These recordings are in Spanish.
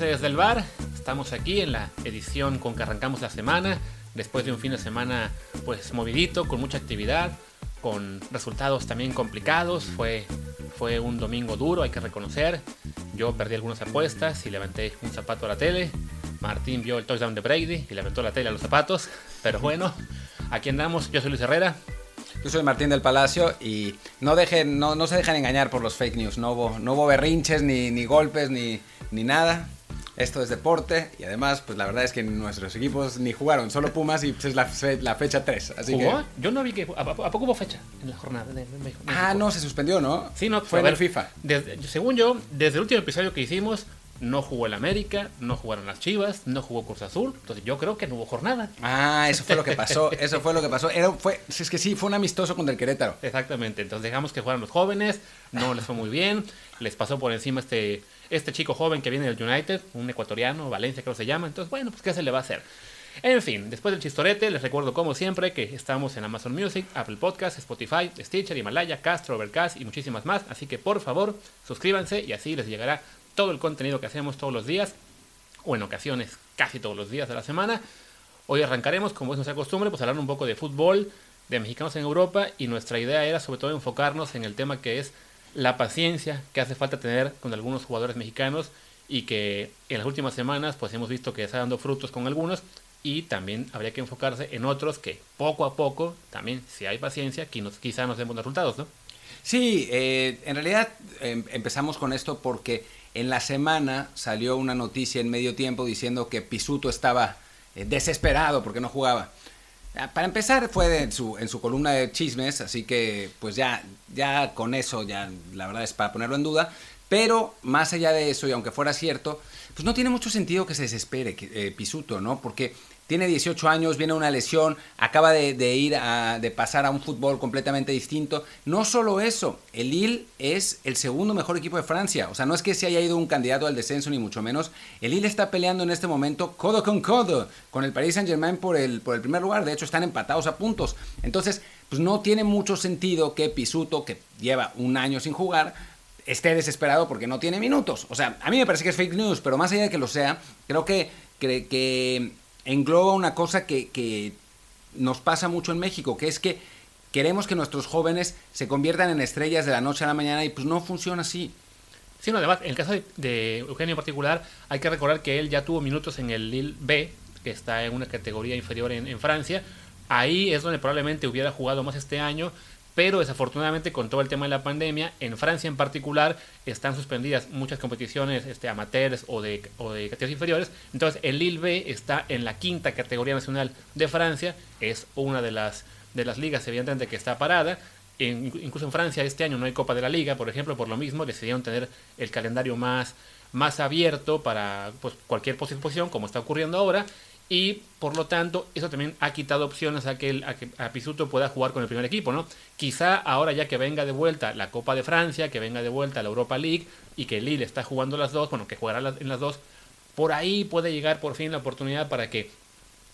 Desde el bar, estamos aquí en la edición con que arrancamos la semana, después de un fin de semana pues movidito, con mucha actividad, con resultados también complicados, fue, fue un domingo duro, hay que reconocer, yo perdí algunas apuestas y levanté un zapato a la tele, Martín vio el touchdown de Brady y levantó la tele a los zapatos, pero bueno, aquí andamos, yo soy Luis Herrera, yo soy Martín del Palacio y no, dejen, no, no se dejen engañar por los fake news. No hubo, no hubo berrinches, ni, ni golpes, ni, ni nada. Esto es deporte y además, pues la verdad es que nuestros equipos ni jugaron, solo Pumas y pues, es la, fe- la fecha 3. Así ¿Jugó? que... Yo no vi que... ¿A, a poco hubo fecha en la jornada de? Ah, no, se suspendió, ¿no? Sí, no, Fue en el FIFA. desde- según yo, desde el último episodio que hicimos, no jugó el América, no jugaron las Chivas, no jugó Cruz Azul. Entonces yo creo que no hubo jornada. Ah, eso fue lo que pasó, eso fue lo que pasó. Era, fue, es que sí, fue un amistoso contra el Querétaro. Exactamente. Entonces dejamos que jugaran los jóvenes, no les fue muy bien. Les pasó por encima este, este chico joven que viene del United, un ecuatoriano, Valencia creo que se llama. Entonces, bueno, pues qué se le va a hacer. En fin, después del chistorete, les recuerdo como siempre que estamos en Amazon Music, Apple Podcasts, Spotify, Stitcher, Himalaya, Castro, Overcast y muchísimas más. Así que por favor, suscríbanse y así les llegará todo el contenido que hacemos todos los días, o en ocasiones casi todos los días de la semana. Hoy arrancaremos, como es nuestra costumbre, pues hablar un poco de fútbol, de mexicanos en Europa y nuestra idea era sobre todo enfocarnos en el tema que es la paciencia que hace falta tener con algunos jugadores mexicanos y que en las últimas semanas pues hemos visto que está dando frutos con algunos y también habría que enfocarse en otros que poco a poco, también si hay paciencia, quizá nos den buenos resultados, ¿no? Sí, eh, en realidad em, empezamos con esto porque en la semana salió una noticia en medio tiempo diciendo que Pisuto estaba eh, desesperado porque no jugaba. Ah, Para empezar fue su, en su columna de chismes, así que pues ya, ya con eso ya la verdad es para ponerlo en duda. Pero más allá de eso, y aunque fuera cierto, pues no tiene mucho sentido que se desespere eh, Pisuto, ¿no? Porque tiene 18 años, viene una lesión, acaba de, ir a, de pasar a un fútbol completamente distinto. No solo eso, el Lille es el segundo mejor equipo de Francia. O sea, no es que se haya ido un candidato al descenso, ni mucho menos. El Lille está peleando en este momento codo con codo con el Paris Saint Germain por el, por el primer lugar. De hecho, están empatados a puntos. Entonces, pues no tiene mucho sentido que Pisuto, que lleva un año sin jugar, esté desesperado porque no tiene minutos. O sea, a mí me parece que es fake news, pero más allá de que lo sea, creo que, que, engloba una cosa que, nos pasa mucho en México, que es que queremos que nuestros jóvenes se conviertan en estrellas de la noche a la mañana y pues no funciona así. Sí, no, además, en el caso de, Eugenio en particular, hay que recordar que él ya tuvo minutos en el Lille B, que está en una categoría inferior en Francia. Ahí es donde probablemente hubiera jugado más este año, pero desafortunadamente con todo el tema de la pandemia, en Francia en particular están suspendidas muchas competiciones este, amateurs o de, categorías inferiores. Entonces el Lille B está en la quinta categoría nacional de Francia, es una de las, de las ligas evidentemente que está parada. Incluso en Francia este año no hay Copa de la Liga, por ejemplo, por lo mismo decidieron tener el calendario más, más abierto para pues, cualquier posición, como está ocurriendo ahora, y por lo tanto eso también ha quitado opciones a que, el, a que a Pisuto pueda jugar con el primer equipo, ¿no? Quizá ahora ya que venga de vuelta la Copa de Francia, que venga de vuelta la Europa League y que Lille está jugando las dos, bueno, que jugará en las dos, por ahí puede llegar por fin la oportunidad para que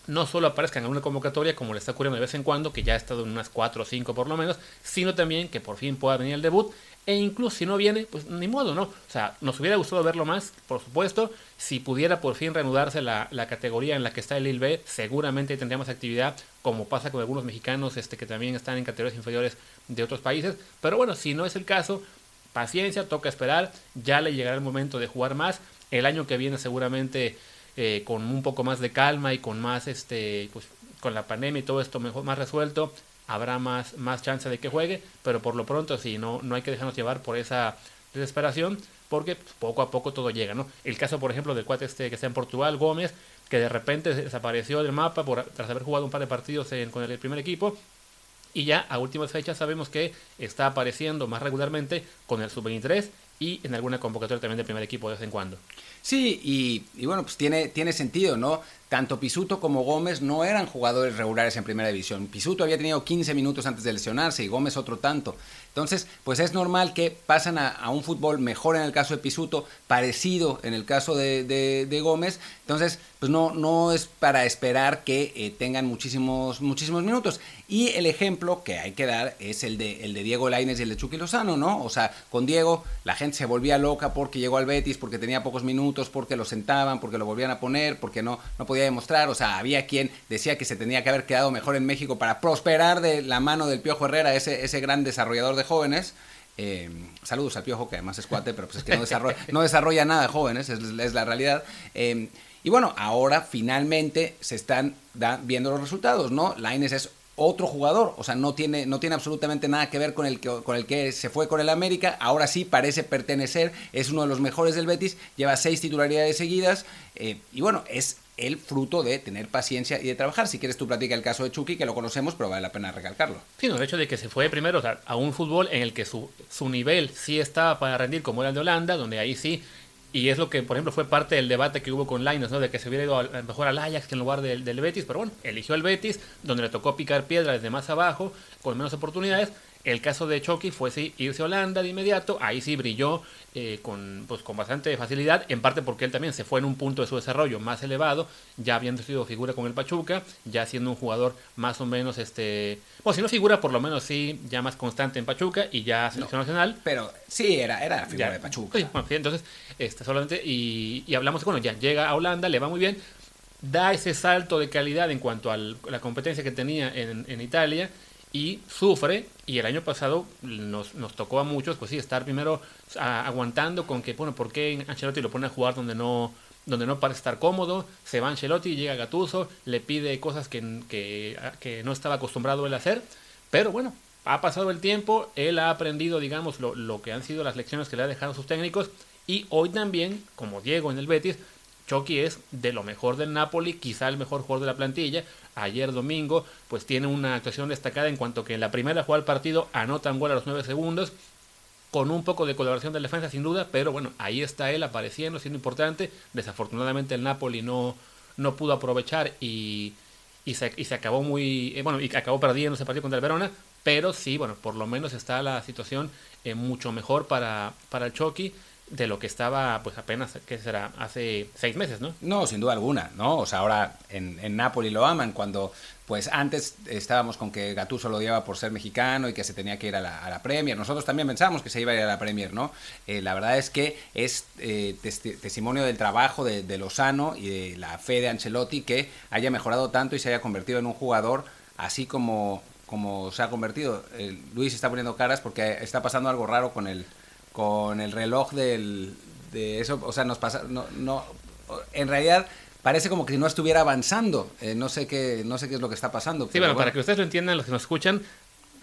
no solo aparezcan en una convocatoria como le está ocurriendo de vez en cuando, que ya ha estado en unas 4 o 5 por lo menos, sino también que por fin pueda venir el debut. E incluso si no viene, pues ni modo, ¿no? O sea, nos hubiera gustado verlo más, por supuesto. Si pudiera por fin reanudarse la, categoría en la que está el Lille B, seguramente tendríamos actividad, como pasa con algunos mexicanos este, que también están en categorías inferiores de otros países. Pero bueno, si no es el caso, paciencia, toca esperar. Ya le llegará el momento de jugar más. El año que viene seguramente eh, con un poco más de calma y con más, este, pues, con la pandemia y todo esto mejor, más resuelto, habrá más, más chance de que juegue, pero por lo pronto sí, no, no hay que dejarnos llevar por esa desesperación, porque pues, poco a poco todo llega, ¿no? El caso, por ejemplo, del cuate este que está en Portugal, Gómez, que de repente desapareció del mapa por, tras haber jugado un par de partidos en- con el primer equipo, y ya a últimas fechas sabemos que está apareciendo más regularmente con el sub-23 y en alguna convocatoria también del primer equipo de vez en cuando. Sí, y, y bueno, pues tiene, tiene sentido, ¿no? Tanto Pisuto como Gómez no eran jugadores regulares en primera división. Pisuto había tenido 15 minutos antes de lesionarse y Gómez otro tanto. Entonces, pues es normal que pasan a, un fútbol mejor en el caso de Pisuto, parecido en el caso de, Gómez. Entonces, pues no, no es para esperar que eh, tengan muchísimos, muchísimos minutos. Y el ejemplo que hay que dar es el de, el de Diego Lainez y el de Chucky Lozano, ¿no? O sea, con Diego la gente se volvía loca porque llegó al Betis, porque tenía pocos minutos, porque lo sentaban, porque lo volvían a poner, porque no, no podía demostrar. O sea, había quien decía que se tenía que haber quedado mejor en México para prosperar de la mano del Piojo Herrera, ese, ese gran desarrollador de jóvenes. Eh, saludos al Piojo, que además es cuate, pero pues es que no desarrolla, no desarrolla nada de jóvenes, es, la realidad. Eh, y bueno, ahora finalmente se están viendo los resultados, ¿no? Laines es otro jugador, o sea, no tiene, no tiene absolutamente nada que ver con el que, con el que se fue con el América, ahora sí parece pertenecer, es uno de los mejores del Betis, lleva seis titularidades seguidas, eh, y bueno, es el fruto de tener paciencia y de trabajar. Si quieres tú platica el caso de Chucky, que lo conocemos, pero vale la pena recalcarlo. Sí, no, el hecho de que se fue primero a un fútbol en el que su, su nivel sí estaba para rendir como era el de Holanda, donde ahí sí y es lo que, por ejemplo, fue parte del debate que hubo con Linus, ¿no? De que se hubiera ido mejor al Ajax en lugar del, del, Betis. Pero bueno, eligió el Betis, donde le tocó picar piedra desde más abajo, con menos oportunidades. El caso de Chucky fue sí, irse a Holanda de inmediato, ahí sí brilló eh, con, pues, con bastante facilidad, en parte porque él también se fue en un punto de su desarrollo más elevado, ya habiendo sido figura con el Pachuca, ya siendo un jugador más o menos, este, bueno, si no figura, por lo menos sí, ya más constante en Pachuca y ya selección nacional. Pero sí, era, era figura de Pachuca. bueno, entonces, este, solamente, y, y hablamos, bueno, ya llega a Holanda, le va muy bien, da ese salto de calidad en cuanto a la competencia que tenía en, en Italia y sufre. Y el año pasado nos, nos tocó a muchos, pues sí, estar primero aguantando con que, bueno, ¿por qué Ancelotti lo pone a jugar donde no, donde no parece estar cómodo? Se va Ancelotti, llega Gatuso, le pide cosas que, que, que no estaba acostumbrado él a hacer. Pero bueno, ha pasado el tiempo, él ha aprendido, digamos, lo, lo que han sido las lecciones que le ha dejado sus técnicos. Y hoy también, como Diego en el Betis, Chucky es de lo mejor del Napoli, quizá el mejor jugador de la plantilla. Ayer domingo, pues tiene una actuación destacada en cuanto que en la primera jugada del partido anota un gol a los 9 segundos, con un poco de colaboración de defensa sin duda, pero bueno, ahí está él apareciendo, siendo importante. Desafortunadamente el Napoli no, no pudo aprovechar y, y, se, y se acabó muy, eh, bueno, y acabó perdiendo ese partido contra el Verona, pero sí, bueno, por lo menos está la situación eh, mucho mejor para, para el Chucky de lo que estaba pues apenas, que será? Hace seis meses, ¿no? No, sin duda alguna, ¿no? O sea, ahora en, en Napoli lo aman cuando pues antes estábamos con que Gattuso lo odiaba por ser mexicano y que se tenía que ir a la, a la Premier. Nosotros también pensamos que se iba a ir a la Premier, ¿no? Eh, la verdad es que es eh, testimonio del trabajo de, Lozano y de la fe de Ancelotti que haya mejorado tanto y se haya convertido en un jugador así como, como se ha convertido. Luis está poniendo caras porque está pasando algo raro con el con el reloj del, de eso, o sea, nos pasa, no, no, en realidad parece como que no estuviera avanzando, eh, no sé qué, no sé qué es lo que está pasando. Sí, bueno, para que ustedes lo entiendan, los que nos escuchan,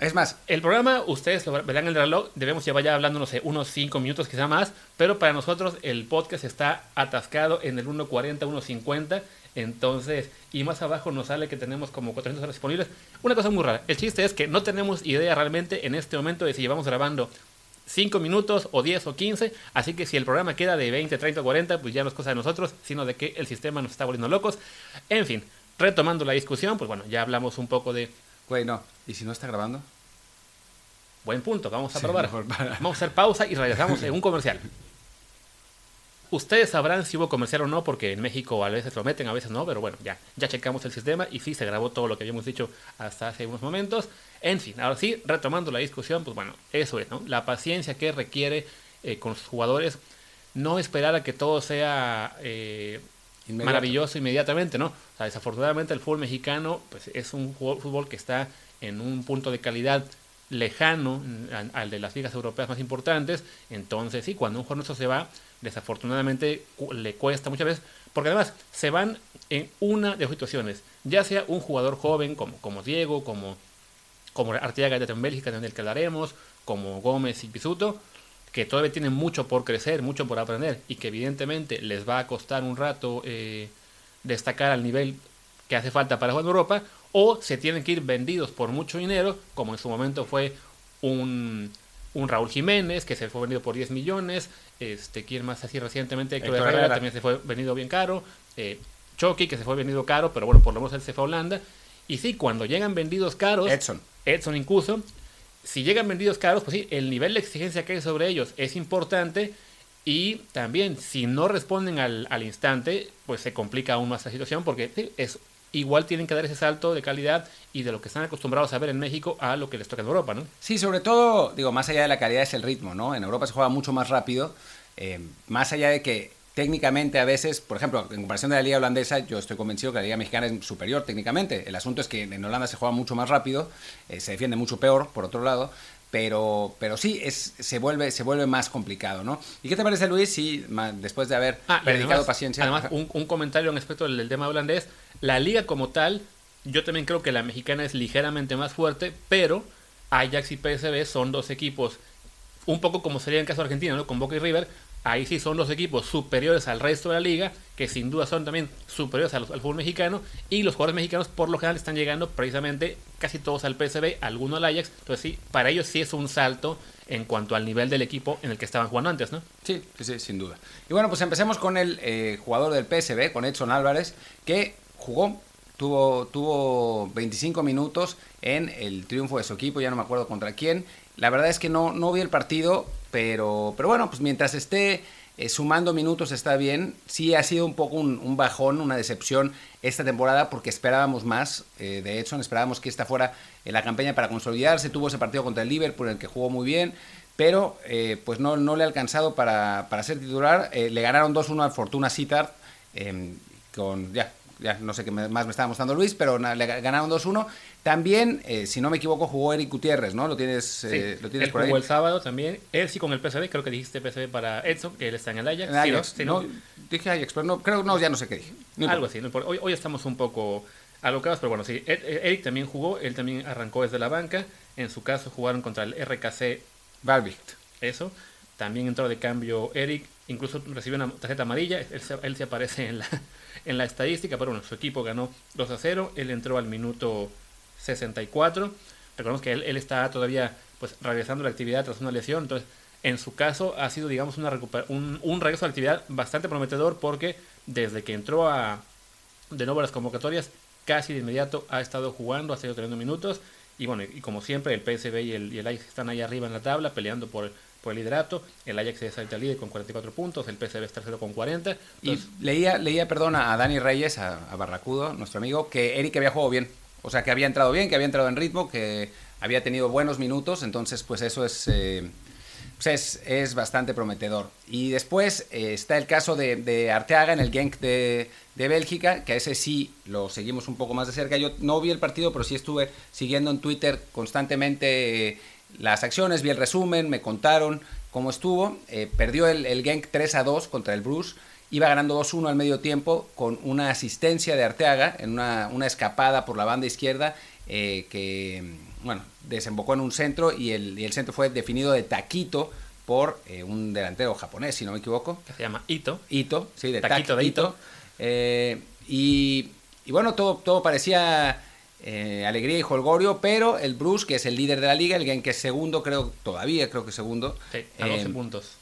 es más, el programa, ustedes lo verán en el reloj, debemos llevar ya hablando, no sé, unos 5 minutos quizá más, pero para nosotros el podcast está atascado en el 1.40, 1.50, entonces, y más abajo nos sale que tenemos como 400 horas disponibles. Una cosa muy rara, el chiste es que no tenemos idea realmente en este momento de si llevamos grabando 5 minutos o 10 o 15. Así que si el programa queda de 20, 30 o 40, pues ya no es cosa de nosotros, sino de que el sistema nos está volviendo locos. En fin, retomando la discusión, pues bueno, ya hablamos un poco de... Güey, no. ¿Y si no está grabando? Buen punto, vamos a probar. Vamos a hacer pausa y regresamos en un comercial. Ustedes sabrán si hubo comercial o no, porque en México a veces lo meten, a veces no, pero bueno, ya, ya checamos el sistema y sí se grabó todo lo que habíamos dicho hasta hace unos momentos. En fin, ahora sí, retomando la discusión, pues bueno, eso es, ¿no? La paciencia que requiere eh, con sus jugadores, no esperar a que todo sea eh, maravilloso inmediatamente, ¿no? O sea, desafortunadamente el fútbol mexicano, pues es un fútbol que está en un punto de calidad lejano al de las ligas europeas más importantes, entonces sí, cuando un jugador se va, desafortunadamente le cuesta muchas veces, porque además se van en una de dos situaciones, ya sea un jugador joven como, como Diego, como, como Arteaga de en Bélgica, del que hablaremos, como Gómez y Pisuto, que todavía tienen mucho por crecer, mucho por aprender, y que evidentemente les va a costar un rato eh, destacar al nivel que hace falta para jugar en Europa, o se tienen que ir vendidos por mucho dinero, como en su momento fue un, un Raúl Jiménez, que se fue vendido por 10 millones, este, ¿quién más así recientemente? Héctor, Herrera, también se fue vendido bien caro, eh, Chucky, que se fue vendido caro, pero bueno, por lo menos él se fue a Holanda. Y sí, cuando llegan vendidos caros, Edson. Edson incluso, si llegan vendidos caros, pues sí, el nivel de exigencia que hay sobre ellos es importante. Y también, si no responden al, al instante, pues se complica aún más la situación porque sí, es, igual tienen que dar ese salto de calidad y de lo que están acostumbrados a ver en México a lo que les toca en Europa, ¿no? Sí, sobre todo, digo, más allá de la calidad es el ritmo, ¿no? En Europa se juega mucho más rápido, eh, más allá de que técnicamente a veces, por ejemplo, en comparación de la liga holandesa, yo estoy convencido que la liga mexicana es superior técnicamente. El asunto es que en Holanda se juega mucho más rápido, eh, se defiende mucho peor, por otro lado, pero, pero sí, es, se, vuelve, se vuelve más complicado, ¿no? ¿Y qué te parece, Luis, si después de haber ah, dedicado además, paciencia... Además, un, un, comentario en respecto del tema holandés, la liga como tal, yo también creo que la mexicana es ligeramente más fuerte, pero Ajax y PSV son dos equipos, un poco como sería en el caso de Argentina, ¿no? Con Boca y River, ahí sí son los equipos superiores al resto de la liga, que sin duda son también superiores al, fútbol mexicano, y los jugadores mexicanos por lo general están llegando precisamente casi todos al PSV, algunos al Ajax, entonces sí, para ellos sí es un salto en cuanto al nivel del equipo en el que estaban jugando antes, ¿no? Sí, sí, sin duda. Y bueno, pues empecemos con el eh, jugador del PSV, con Edson Álvarez, que jugó, tuvo, tuvo 25 minutos en el triunfo de su equipo, ya no me acuerdo contra quién. La verdad es que no, no vi el partido, pero, pero bueno, pues mientras esté eh, sumando minutos está bien. Sí ha sido un poco un, bajón, una decepción esta temporada porque esperábamos más eh, de Edson, esperábamos que esta fuera en la campaña para consolidarse. Tuvo ese partido contra el Liverpool en el que jugó muy bien, pero eh, pues no, no le ha alcanzado para, para ser titular. Eh, le ganaron 2-1 al Fortuna Citar em, con ya ya no sé qué más me estaba mostrando Luis, pero le ganaron 2-1. También, eh, si no me equivoco, jugó Eric Gutiérrez, ¿no? Lo tienes, sí, eh, lo tienes él por ahí. jugó el sábado también. Él sí con el PSV, creo que dijiste PSV para Edson, que él está en el Ajax. En Ajax. Sí, no, dije Ajax, pero no, creo, no, ya no sé qué dije. No Algo así, no hoy, hoy estamos un poco alocados, pero bueno, sí. Eric también jugó, él también arrancó desde la banca. En su caso jugaron contra el RKC Valvict. Eso. También entró de cambio Eric, incluso recibió una tarjeta amarilla, él se, él se aparece en la, en la estadística, pero bueno, su equipo ganó 2 a 0, él entró al minuto 64, recordemos que él, está todavía pues regresando a la actividad tras una lesión, entonces en su caso ha sido digamos una un, un, regreso a la actividad bastante prometedor porque desde que entró a de nuevo a las convocatorias casi de inmediato ha estado jugando, ha seguido teniendo minutos y bueno, y como siempre el PSV y el, y el Ajax están ahí arriba en la tabla peleando por por el liderato. El Ajax es el líder con 44 puntos, el PSV es tercero con 40. Entonces... Y leía, leía, perdón, a Dani Reyes, a, a, Barracudo, nuestro amigo, que Eric había jugado bien. O sea, que había entrado bien, que había entrado en ritmo, que había tenido buenos minutos. Entonces, pues eso es, eh, pues es, es, bastante prometedor. Y después eh, está el caso de, de, Arteaga en el Genk de, de Bélgica, que a ese sí lo seguimos un poco más de cerca. Yo no vi el partido, pero sí estuve siguiendo en Twitter constantemente. Las acciones, vi el resumen, me contaron cómo estuvo. Eh, perdió el, el, Genk 3 a 2 contra el Bruce. Iba ganando 2-1 al medio tiempo con una asistencia de Arteaga en una, una escapada por la banda izquierda eh, que, bueno, desembocó en un centro y el, y el centro fue definido de taquito por eh, un delantero japonés, si no me equivoco. Que se llama Ito. Ito, sí, de taquito. De Ito. Eh, y, y, bueno, todo, todo parecía eh, alegría y holgorio, pero el Bruce, que es el líder de la liga, el que es segundo, creo, todavía creo que segundo. Sí, a 12 eh, puntos.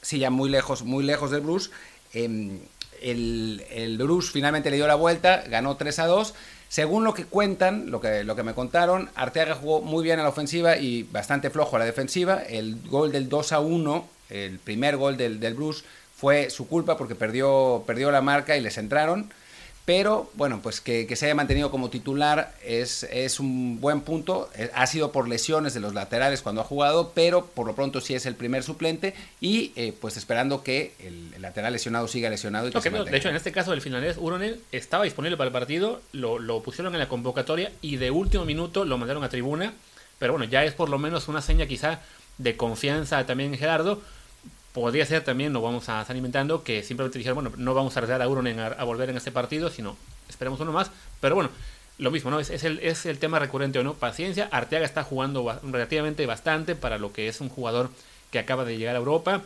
Sí, ya muy lejos, muy lejos del Bruce. Eh, el, el, Bruce finalmente le dio la vuelta, ganó 3 a 2. Según lo que cuentan, lo que, lo que me contaron, Arteaga jugó muy bien a la ofensiva y bastante flojo a la defensiva. El gol del 2 a 1, el primer gol del, del Bruce, fue su culpa porque perdió, perdió la marca y les entraron. Pero bueno, pues que, que, se haya mantenido como titular es, es un buen punto. Ha sido por lesiones de los laterales cuando ha jugado, pero por lo pronto sí es el primer suplente y eh, pues esperando que el, el, lateral lesionado siga lesionado. Y que okay, de hecho, en este caso el finlandés Uronen estaba disponible para el partido, lo, lo pusieron en la convocatoria y de último minuto lo mandaron a tribuna. Pero bueno, ya es por lo menos una seña quizá de confianza también en Gerardo podría ser también, nos vamos a estar inventando, que simplemente dijeron, bueno, no vamos a arriesgar a Uronen a, a, volver en este partido, sino esperemos uno más. Pero bueno, lo mismo, ¿no? Es, es, el, es el tema recurrente o no. Paciencia, Arteaga está jugando relativamente bastante para lo que es un jugador que acaba de llegar a Europa.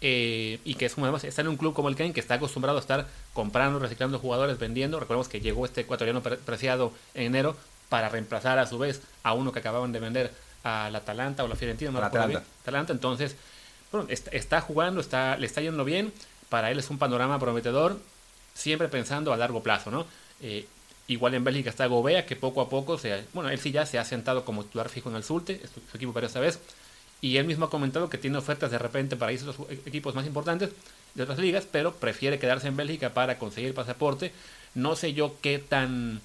Eh, y que es además está en un club como el Ken que está acostumbrado a estar comprando, reciclando jugadores, vendiendo. Recordemos que llegó este ecuatoriano pre preciado en enero para reemplazar a su vez a uno que acababan de vender al Atalanta o la Fiorentina, no la Atalanta. Atalanta. Entonces, está, jugando, está, le está yendo bien. Para él es un panorama prometedor. siempre pensando a largo plazo, ¿no? Eh, igual en Bélgica está Gobea, que poco a poco, se, bueno, él sí ya se ha sentado como titular fijo en el Sulte, su, su equipo esta vez, y él mismo ha comentado que tiene ofertas de repente para irse a los equipos más importantes de otras ligas, pero prefiere quedarse en Bélgica para conseguir pasaporte. No sé yo qué tan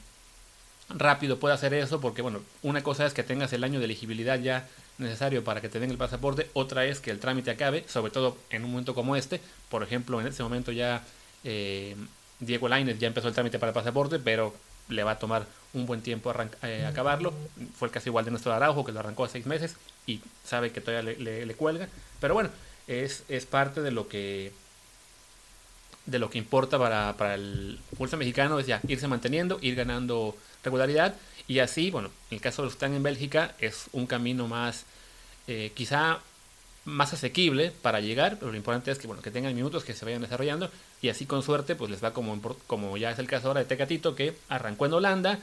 rápido puede hacer eso, porque bueno, una cosa es que tengas el año de elegibilidad ya necesario para que te den el pasaporte, otra es que el trámite acabe, sobre todo en un momento como este. Por ejemplo, en este momento ya eh, Diego Lainez ya empezó el trámite para el pasaporte, pero le va a tomar un buen tiempo eh, acabarlo. Fue el caso igual de nuestro Araujo, que lo arrancó a seis meses y sabe que todavía le, le, cuelga. Pero bueno, es, es, parte de lo que de lo que importa para, para el pulso mexicano, es ya irse manteniendo, ir ganando regularidad. Y así, bueno, en el caso de los que están en Bélgica, es un camino más, eh, quizá más asequible para llegar, pero lo importante es que bueno, que tengan minutos, que se vayan desarrollando y así con suerte pues les va como, como ya es el caso ahora de Tecatito que arrancó en Holanda,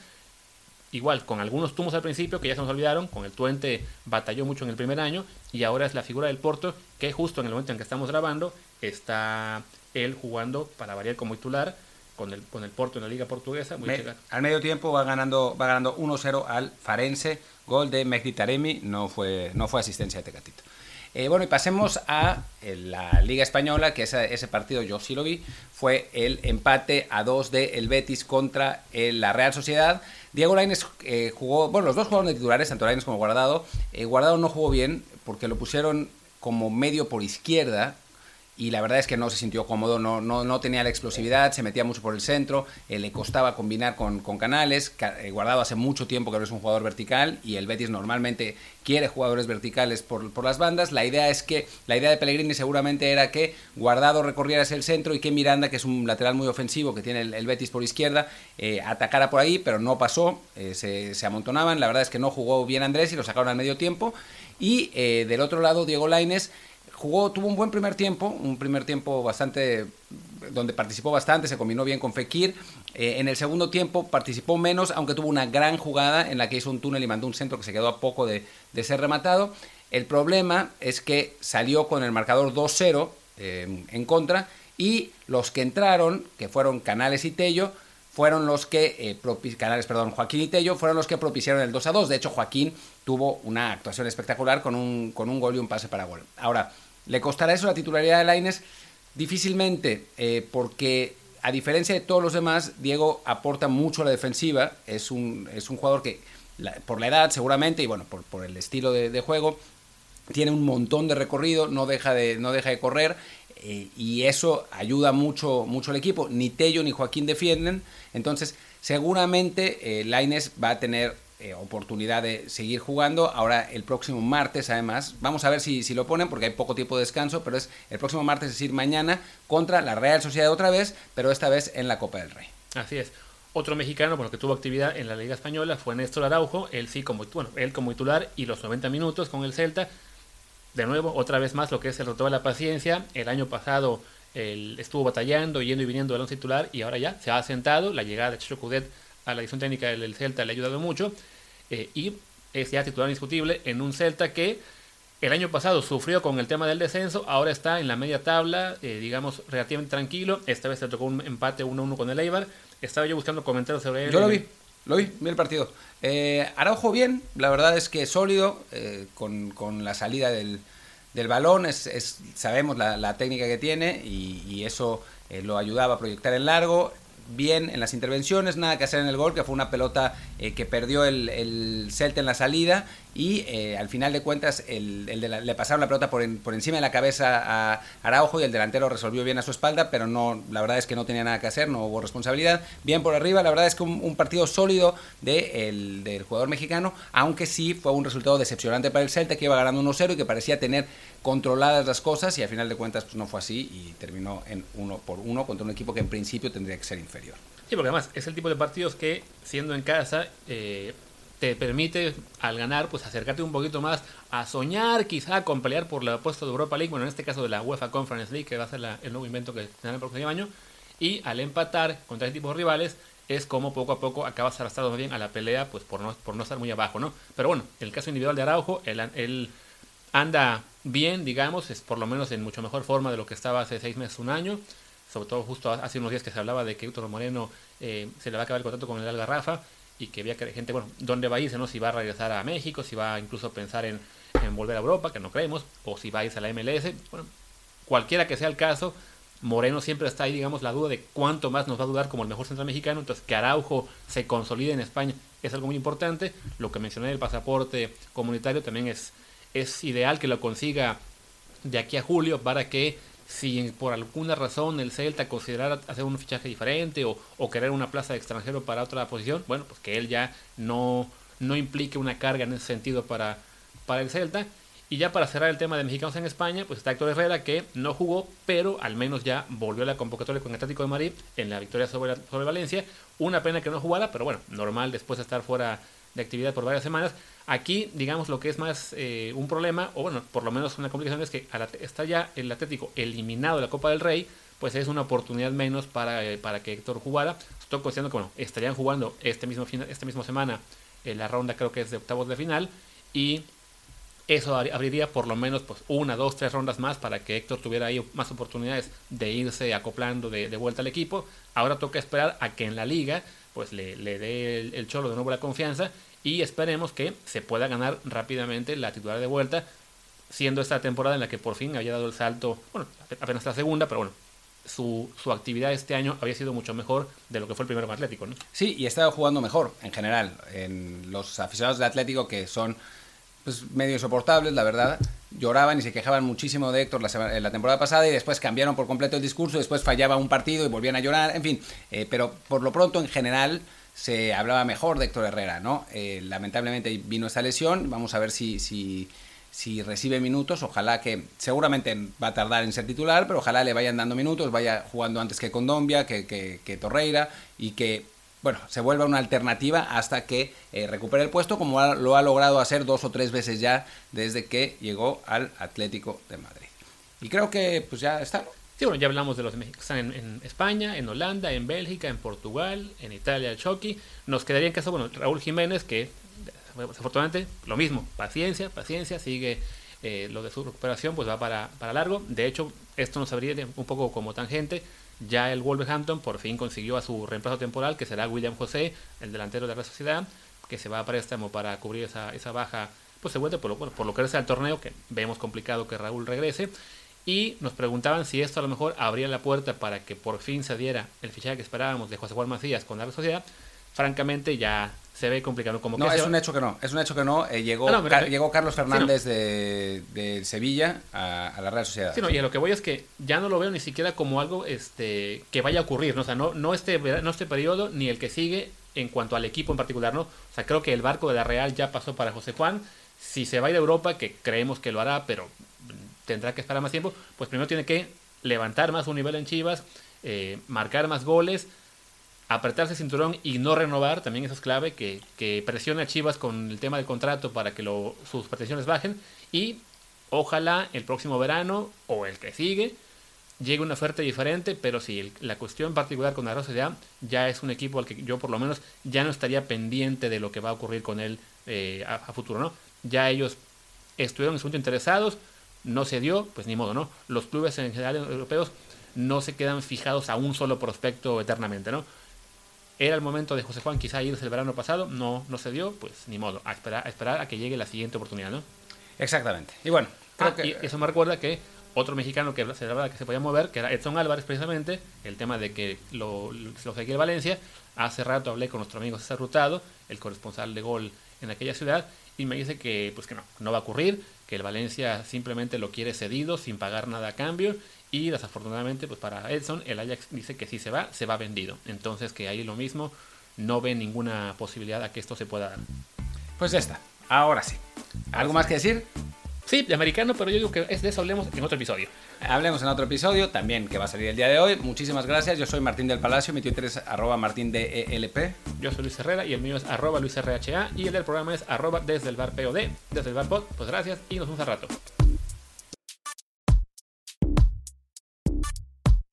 igual con algunos tumos al principio que ya se nos olvidaron, con el Tuente batalló mucho en el primer año y ahora es la figura del Porto que justo en el momento en que estamos grabando está él jugando para variar como titular con el, con el Porto en la liga portuguesa. Me, al medio tiempo va ganando, va ganando 1-0 al Farense, gol de Mehdi Taremi, no fue, no fue asistencia de Tecatito. Eh, bueno, y pasemos a eh, la Liga Española, que ese, ese, partido yo sí lo vi, fue el empate a dos de el Betis contra el, la Real Sociedad. Diego Lainez eh, jugó, bueno, los dos jugaron de titulares, tanto Lainez como Guardado. Guardado no jugó bien porque lo pusieron como medio por izquierda, y la verdad es que no se sintió cómodo, no, no, no tenía la explosividad, se metía mucho por el centro, eh, le costaba combinar con, con Canales, eh, Guardado hace mucho tiempo que no es un jugador vertical y el Betis normalmente quiere jugadores verticales por, por, las bandas. La idea es que, la idea de Pellegrini seguramente era que Guardado recorriera hacia el centro y que Miranda, que es un lateral muy ofensivo que tiene el, Betis por izquierda, eh, atacara por ahí, pero no pasó, se, se, amontonaban. La verdad es que no jugó bien Andrés y lo sacaron al medio tiempo. Y del otro lado, Diego Laines jugó, tuvo un buen primer tiempo, un primer tiempo bastante donde participó bastante, se combinó bien con Fekir. Eh, en el segundo tiempo participó menos, aunque tuvo una gran jugada en la que hizo un túnel y mandó un centro que se quedó a poco de, ser rematado. El problema es que salió con el marcador 2-0 eh, en contra y los que entraron, que fueron Canales y Tello, fueron los que, eh, Canales, perdón, Joaquín y Tello, fueron los que propiciaron el 2 2. De hecho, Joaquín tuvo una actuación espectacular con un, con un gol y un pase para gol. Ahora, ¿Le costará eso la titularidad de Laines? Difícilmente, eh, porque a diferencia de todos los demás, Diego aporta mucho a la defensiva. Es un, es un jugador que, por la edad seguramente, y bueno, por, por el estilo de, de, juego, tiene un montón de recorrido, no deja de, no deja de correr. Eh, y eso ayuda mucho, mucho al equipo. Ni Tello ni Joaquín defienden. Entonces, seguramente eh, Laines va a tener eh, oportunidad de seguir jugando. Ahora el próximo martes, además, vamos a ver si, si, lo ponen porque hay poco tiempo de descanso, pero es el próximo martes, es decir, mañana, contra la Real Sociedad otra vez, pero esta vez en la Copa del Rey. Así es. Otro mexicano bueno, que tuvo actividad en la Liga Española fue Néstor Araujo, él sí como, bueno, él como titular y los 90 minutos con el Celta. De nuevo, otra vez más lo que es el reto de la paciencia. El año pasado estuvo batallando, yendo y viniendo del once titular y ahora ya se ha asentado. La llegada de Chicho Cudet a la edición técnica del Celta le ha ayudado mucho eh, y es ya titular indiscutible en un Celta que el año pasado sufrió con el tema del descenso, ahora está en la media tabla, eh, digamos, relativamente tranquilo. Esta vez se tocó un empate 1-1 con el Eibar. Estaba yo buscando comentarios sobre él. Yo lo vi, lo vi, vi el partido. Eh, Araujo bien, la verdad es que sólido, eh, con, con, la salida del, del balón, es, es, sabemos la, la, técnica que tiene y, y eso eh, lo ayudaba a proyectar en largo bien en las intervenciones, nada que hacer en el gol, que fue una pelota eh, que perdió el, el, Celta en la salida y eh, al final de cuentas le pasaron la pelota por, por, encima de la cabeza a Araujo y el delantero resolvió bien a su espalda, pero no, la verdad es que no tenía nada que hacer, no hubo responsabilidad. Bien por arriba, la verdad es que un, partido sólido de el, del jugador mexicano, aunque sí fue un resultado decepcionante para el Celta que iba ganando 1-0 y que parecía tener controladas las cosas y al final de cuentas pues no fue así y terminó en uno por uno contra un equipo que en principio tendría que ser inferior. Sí, porque además es el tipo de partidos que siendo en casa eh, te permite al ganar pues acercarte un poquito más a soñar quizá con pelear por la puesto de Europa League, bueno en este caso de la UEFA Conference League que va a ser el nuevo invento que tendrá el próximo año y al empatar contra este tipo de rivales es como poco a poco acabas arrastrado bien a la pelea pues por no, por no estar muy abajo, ¿no? Pero bueno, en el caso individual de Araujo, él, él anda bien, digamos, es por lo menos en mucho mejor forma de lo que estaba hace seis meses, un año. sobre todo justo hace unos días que se hablaba de que Héctor Moreno eh, se le va a acabar el contrato con el Algarrafa y que había gente, bueno, ¿dónde va a irse? No? Si va a regresar a México, si va incluso a pensar en, volver a Europa, que no creemos, o si va a irse a la MLS. Bueno, cualquiera que sea el caso, Moreno siempre está ahí, digamos, la duda de cuánto más nos va a durar como el mejor central mexicano. Entonces, que Araujo se consolide en España es algo muy importante. Lo que mencioné del pasaporte comunitario también es, es ideal que lo consiga de aquí a julio para que si por alguna razón el Celta considerara hacer un fichaje diferente o, querer una plaza de extranjero para otra posición, bueno, pues que él ya no, no implique una carga en ese sentido para, para el Celta. Y ya para cerrar el tema de mexicanos en España, pues está Héctor Herrera que no jugó, pero al menos ya volvió a la convocatoria con Atlético de Madrid en la victoria sobre, sobre Valencia. Una pena que no jugara, pero bueno, normal después de estar fuera de actividad por varias semanas. Aquí, digamos, lo que es más eh, un problema, o bueno, por lo menos una complicación es que está ya el Atlético eliminado de la Copa del Rey, pues es una oportunidad menos para, eh, para que Héctor jugara. Estoy considerando que bueno, estarían jugando este mismo, esta misma semana en la ronda creo que es de octavos de final y eso abriría por lo menos pues, una, dos, tres rondas más para que Héctor tuviera ahí más oportunidades de irse acoplando de, vuelta al equipo. Ahora toca esperar a que en la liga pues le, dé el, cholo de nuevo la confianza y esperemos que se pueda ganar rápidamente la titular de vuelta, siendo esta temporada en la que por fin había dado el salto, bueno, apenas la segunda, pero bueno, su, su, actividad este año había sido mucho mejor de lo que fue el primero Atlético, ¿no? Sí, y estaba jugando mejor en general. En los aficionados de Atlético que son pues, medio insoportables, la verdad. Lloraban y se quejaban muchísimo de Héctor la, la, temporada pasada y después cambiaron por completo el discurso, después fallaba un partido y volvían a llorar, en fin. Eh, pero por lo pronto, en general, se hablaba mejor de Héctor Herrera, ¿no? Eh, lamentablemente vino esta lesión, vamos a ver si, si, recibe minutos, ojalá que, seguramente va a tardar en ser titular, pero ojalá le vayan dando minutos, vaya jugando antes que Condombia, que, que Torreira y que bueno, se vuelva una alternativa hasta que eh, recupere el puesto, como lo ha logrado hacer dos o tres veces ya desde que llegó al Atlético de Madrid. Y creo que pues ya está. Sí, bueno, ya hablamos de los mexicanos. Están en, España, en Holanda, en Bélgica, en Portugal, en Italia, el Chucky. Nos quedaría en caso, bueno, Raúl Jiménez, que desafortunadamente lo mismo, paciencia, paciencia, sigue eh, lo de su recuperación, pues va para, para largo. De hecho, esto nos abriría un poco como tangente ya el Wolverhampton por fin consiguió a su reemplazo temporal, que será William José, el delantero de la Sociedad, que se va a préstamo para cubrir esa, esa baja, pues se vuelve por lo, por lo que resta al torneo, que vemos complicado que Raúl regrese. Y nos preguntaban si esto a lo mejor abría la puerta para que por fin se diera el fichaje que esperábamos de José Juan Macías con la Sociedad. Francamente, ya se ve complicado. Como no, es un hecho que no, es un hecho que no. Eh, llegó, ah, llegó Carlos Fernández de, Sevilla a, la Real Sociedad. Sí, y a lo que voy es que ya no lo veo ni siquiera como algo este, que vaya a ocurrir, ¿no? O sea, no, no, este, no este periodo ni el que sigue en cuanto al equipo en particular, ¿no? O sea, creo que el barco de la Real ya pasó para José Juan. Si se va a ir a Europa, que creemos que lo hará, pero tendrá que esperar más tiempo, pues primero tiene que levantar más un nivel en Chivas, eh, marcar más goles, apretarse el cinturón y no renovar, también eso es clave, que, que presione a Chivas con el tema del contrato para que sus pretensiones bajen y ojalá el próximo verano o el que sigue llegue una oferta diferente, pero si la cuestión particular con Arroz ya, ya es un equipo al que yo por lo menos ya no estaría pendiente de lo que va a ocurrir con él eh, a, futuro, ¿no? Ya ellos estuvieron en interesados, no se dio, pues ni modo, ¿no? Los clubes en general europeos no se quedan fijados a un solo prospecto eternamente, ¿no? Era el momento de José Juan quizá irse el verano pasado, no, no se dio, pues ni modo, a esperar, a esperar a que llegue la siguiente oportunidad, ¿no? Exactamente. Y bueno, creo ah, que... eso me recuerda que otro mexicano que se que se podía mover, que era Edson Álvarez precisamente, el tema de que lo, lo seguía Valencia. Hace rato hablé con nuestro amigo César Rutado, el corresponsal de gol en aquella ciudad, y me dice que pues que no, no va a ocurrir, que el Valencia simplemente lo quiere cedido sin pagar nada a cambio y desafortunadamente, pues para Edson, el Ajax dice que si se va, se va vendido. Entonces que ahí lo mismo, no ve ninguna posibilidad a que esto se pueda dar. Pues ya está, ahora sí. ¿Algo más que decir? Sí, de americano, pero yo digo que es de eso hablemos en otro episodio. Hablemos en otro episodio, también que va a salir el día de hoy. Muchísimas gracias. Yo soy Martín del Palacio, mi Twitter es arroba martindelp. Yo soy Luis Herrera y el mío es arroba luisrha y el del programa es arroba desde el bar POD, desde el bar pod. Pues gracias y nos vemos al rato.